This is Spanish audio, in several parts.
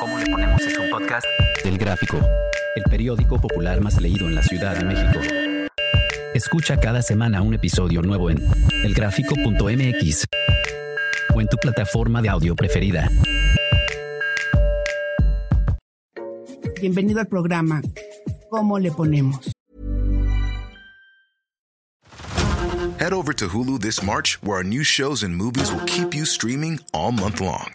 ¿Cómo le ponemos es un podcast? Del Gráfico, el periódico popular más leído en la Ciudad de México. Escucha cada semana un episodio nuevo en elgráfico.mx o en tu plataforma de audio preferida. Bienvenido al programa ¿Cómo le ponemos? Head over to Hulu this March, where our new shows and movies will keep you streaming all month long.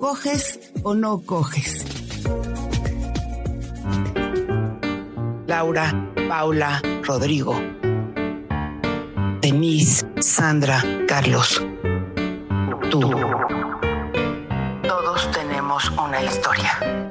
¿coges o no coges? Laura, Paula, Rodrigo, Denise, Sandra, Carlos, tú. Todos tenemos una historia.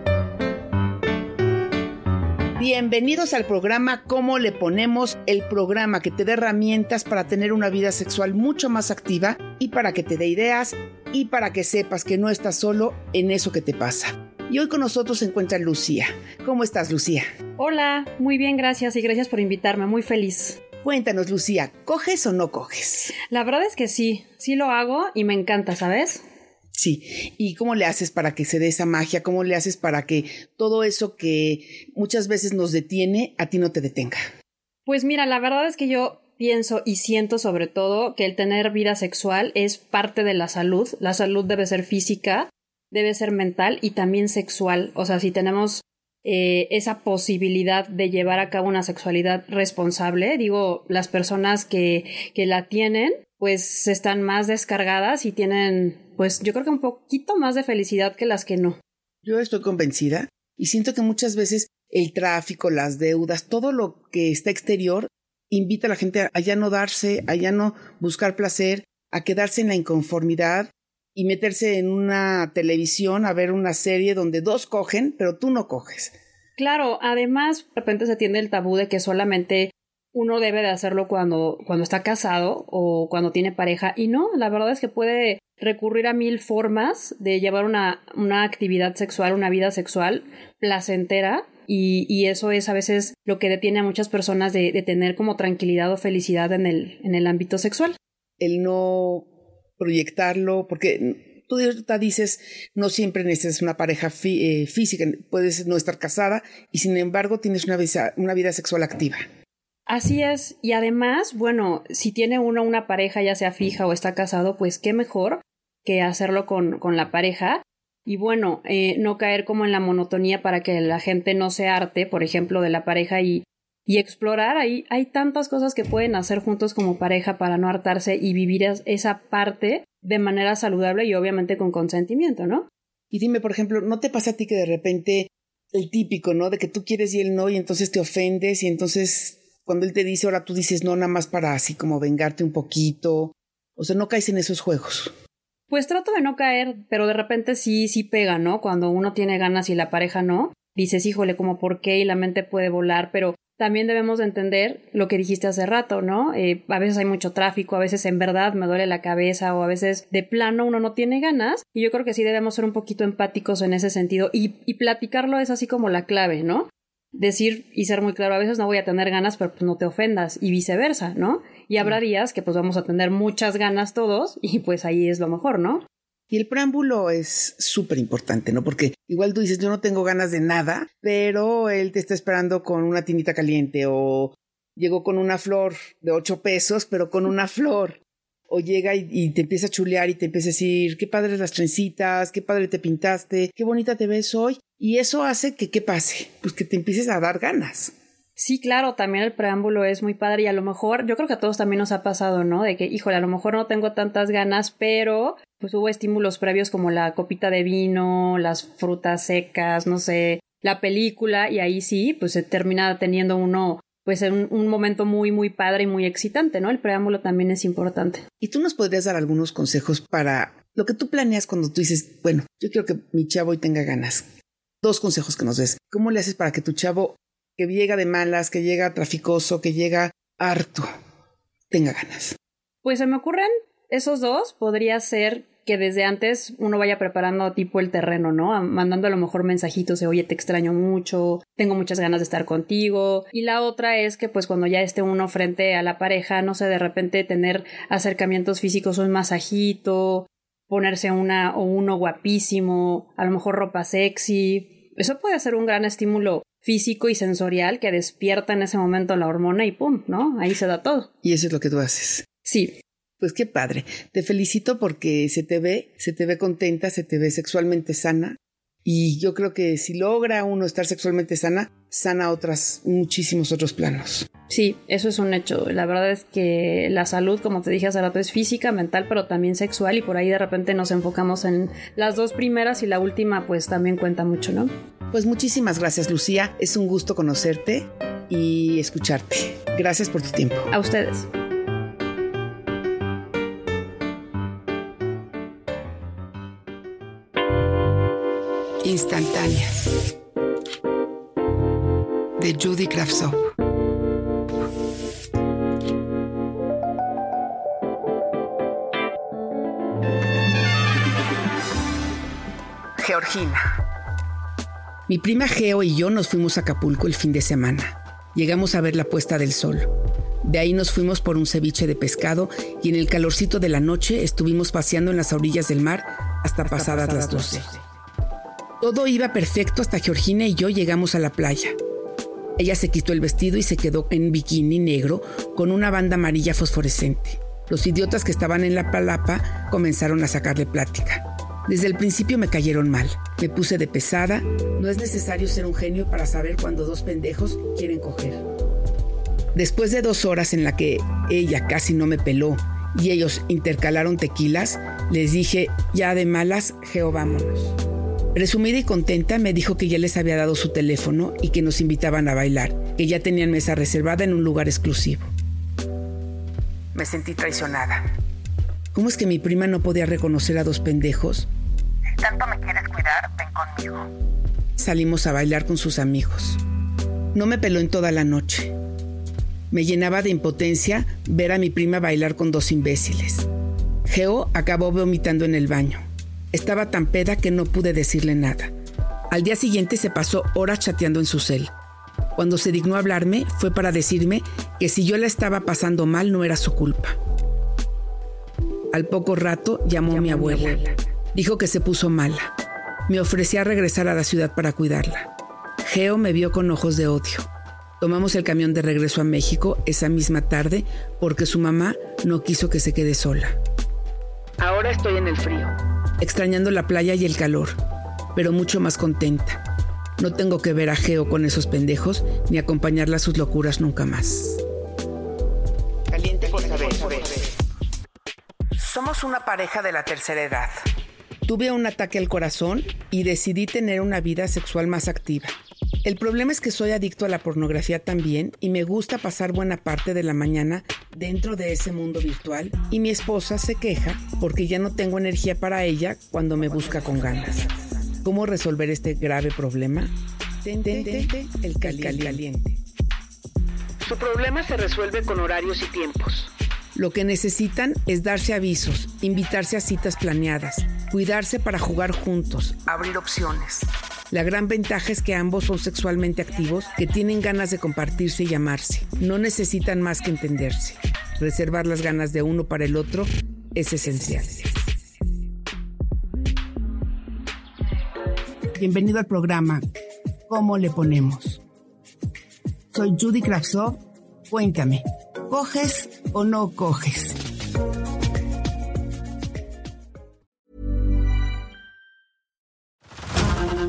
Bienvenidos al programa ¿Cómo le ponemos? El programa que te da herramientas para tener una vida sexual mucho más activa y para que te dé ideas y para que sepas que no estás solo en eso que te pasa. Y hoy con nosotros se encuentra Lucía. ¿Cómo estás, Lucía? Hola, muy bien, gracias y gracias por invitarme, muy feliz. Cuéntanos, Lucía, ¿coges o no coges? La verdad es que sí, sí lo hago y me encanta, ¿sabes? Sí, ¿y cómo le haces para que se dé esa magia? ¿Cómo le haces para que todo eso que muchas veces nos detiene a ti no te detenga? Pues mira, la verdad es que yo pienso y siento sobre todo que el tener vida sexual es parte de la salud. La salud debe ser física, debe ser mental y también sexual. O sea, si tenemos eh, esa posibilidad de llevar a cabo una sexualidad responsable, digo, las personas que, que la tienen, pues están más descargadas y tienen pues yo creo que un poquito más de felicidad que las que no. Yo estoy convencida y siento que muchas veces el tráfico, las deudas, todo lo que está exterior invita a la gente a ya no darse, a ya no buscar placer, a quedarse en la inconformidad y meterse en una televisión a ver una serie donde dos cogen, pero tú no coges. Claro, además, de repente se tiende el tabú de que solamente uno debe de hacerlo cuando, cuando está casado o cuando tiene pareja. Y no, la verdad es que puede recurrir a mil formas de llevar una, una actividad sexual, una vida sexual placentera. Y, y, eso es a veces lo que detiene a muchas personas de, de, tener como tranquilidad o felicidad en el, en el ámbito sexual. El no proyectarlo, porque tú dices, no siempre necesitas una pareja eh, física, puedes no estar casada y sin embargo tienes una una vida sexual activa. Así es, y además, bueno, si tiene uno una pareja, ya sea fija o está casado, pues qué mejor que hacerlo con, con la pareja. Y bueno, eh, no caer como en la monotonía para que la gente no se arte, por ejemplo, de la pareja y, y explorar. Ahí hay tantas cosas que pueden hacer juntos como pareja para no hartarse y vivir esa parte de manera saludable y obviamente con consentimiento, ¿no? Y dime, por ejemplo, ¿no te pasa a ti que de repente el típico, ¿no? De que tú quieres y él no, y entonces te ofendes y entonces cuando él te dice, ahora tú dices no, nada más para así como vengarte un poquito. O sea, no caes en esos juegos. Pues trato de no caer, pero de repente sí, sí pega, ¿no? Cuando uno tiene ganas y la pareja no, dices, híjole, como por qué y la mente puede volar, pero también debemos entender lo que dijiste hace rato, ¿no? Eh, a veces hay mucho tráfico, a veces en verdad me duele la cabeza o a veces de plano uno no tiene ganas y yo creo que sí debemos ser un poquito empáticos en ese sentido y, y platicarlo es así como la clave, ¿no? Decir y ser muy claro, a veces no voy a tener ganas, pero pues no te ofendas y viceversa, ¿no? Y habrá días que pues vamos a tener muchas ganas todos y pues ahí es lo mejor, ¿no? Y el preámbulo es súper importante, ¿no? Porque igual tú dices, yo no tengo ganas de nada, pero él te está esperando con una tinita caliente o llegó con una flor de ocho pesos, pero con una flor o llega y, te empieza a chulear y te empieza a decir, qué padres las trencitas, qué padre te pintaste, qué bonita te ves hoy. Y eso hace que, ¿qué pase? Pues que te empieces a dar ganas. Sí, claro, también el preámbulo es muy padre y a lo mejor, yo creo que a todos también nos ha pasado, ¿no? De que, híjole, a lo mejor no tengo tantas ganas, pero pues hubo estímulos previos como la copita de vino, las frutas secas, no sé, la película y ahí sí, pues se termina teniendo uno pues un, un momento muy, muy padre y muy excitante, ¿no? El preámbulo también es importante. ¿Y tú nos podrías dar algunos consejos para Lo que tú planeas cuando tú dices, bueno, yo quiero que mi chavo hoy tenga ganas. Dos consejos que nos des. ¿Cómo le haces para que tu chavo que llega de malas, que llega traficoso, que llega harto, tenga ganas? Pues se me ocurren esos dos. Podría ser que desde antes uno vaya preparando tipo el terreno, ¿no? Mandando a lo mejor mensajitos de, oye, te extraño mucho, tengo muchas ganas de estar contigo. Y la otra es que pues cuando ya esté uno frente a la pareja, no sé, de repente tener acercamientos físicos, un masajito, ponerse una o uno guapísimo, a lo mejor ropa sexy. Eso puede ser un gran estímulo físico y sensorial que despierta en ese momento la hormona y pum, ¿no? Ahí se da todo. Y eso es lo que tú haces. Sí, pues qué padre. Te felicito porque se te ve, se te ve contenta, se te ve sexualmente sana. Y yo creo que si logra uno estar sexualmente sana, sana otras, muchísimos otros planos. Sí, eso es un hecho. La verdad es que la salud, como te dije hace rato, es física, mental, pero también sexual. Y por ahí de repente nos enfocamos en las dos primeras y la última, pues también cuenta mucho, ¿no? Pues muchísimas gracias, Lucía. Es un gusto conocerte y escucharte. Gracias por tu tiempo. A ustedes. Instantáneas de Judy Kravtsov. Georgina. Mi prima Geo y yo nos fuimos a Acapulco el fin de semana. Llegamos a ver la puesta del sol. De ahí nos fuimos por un ceviche de pescado y en el calorcito de la noche estuvimos paseando en las orillas del mar hasta pasadas las 12. Todo iba perfecto hasta Georgina y yo llegamos a la playa. Ella se quitó el vestido y se quedó en bikini negro con una banda amarilla fosforescente. Los idiotas que estaban en la palapa comenzaron a sacarle plática. Desde el principio me cayeron mal. Me puse de pesada. No es necesario ser un genio para saber cuando dos pendejos quieren coger. Después de dos horas en la que ella casi no me peló y ellos intercalaron tequilas, les dije, ya de malas, vámonos. Resumida y contenta, me dijo que ya les había dado su teléfono y que nos invitaban a bailar, que ya tenían mesa reservada en un lugar exclusivo. Me sentí traicionada. ¿Cómo es que mi prima no podía reconocer a dos pendejos? Si tanto me quieres cuidar, ven conmigo. Salimos a bailar con sus amigos. No me peló en toda la noche. Me llenaba de impotencia ver a mi prima bailar con dos imbéciles. Geo acabó vomitando en el baño. Estaba tan peda que no pude decirle nada. Al día siguiente se pasó horas chateando en su cel. Cuando se dignó hablarme fue para decirme que si yo la estaba pasando mal no era su culpa. Al poco rato llamó, a mi abuela. Dijo que se puso mala. Me ofrecía regresar a la ciudad para cuidarla. Geo me vio con ojos de odio. Tomamos el camión de regreso a México esa misma tarde porque su mamá no quiso que se quede sola. Ahora estoy en el frío extrañando la playa y el calor, pero mucho más contenta. No tengo que ver a Geo con esos pendejos ni acompañarla a sus locuras nunca más. Caliente por saber. Somos una pareja de la tercera edad. Tuve un ataque al corazón y decidí tener una vida sexual más activa. El problema es que soy adicto a la pornografía también y me gusta pasar buena parte de la mañana dentro de ese mundo virtual y mi esposa se queja porque ya no tengo energía para ella cuando me busca con ganas. ¿Cómo resolver este grave problema? Tente el caliente. Su problema se resuelve con horarios y tiempos. Lo que necesitan es darse avisos, invitarse a citas planeadas, cuidarse para jugar juntos, abrir opciones. La gran ventaja es que ambos son sexualmente activos, que tienen ganas de compartirse y amarse. No necesitan más que entenderse. Reservar las ganas de uno para el otro es esencial. Bienvenido al programa ¿Cómo le ponemos? Soy Judy Kravtsov. Cuéntame, ¿coges o no coges?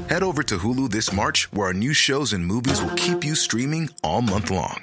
Head over to Hulu this March, where our new shows and movies will keep you streaming all month long.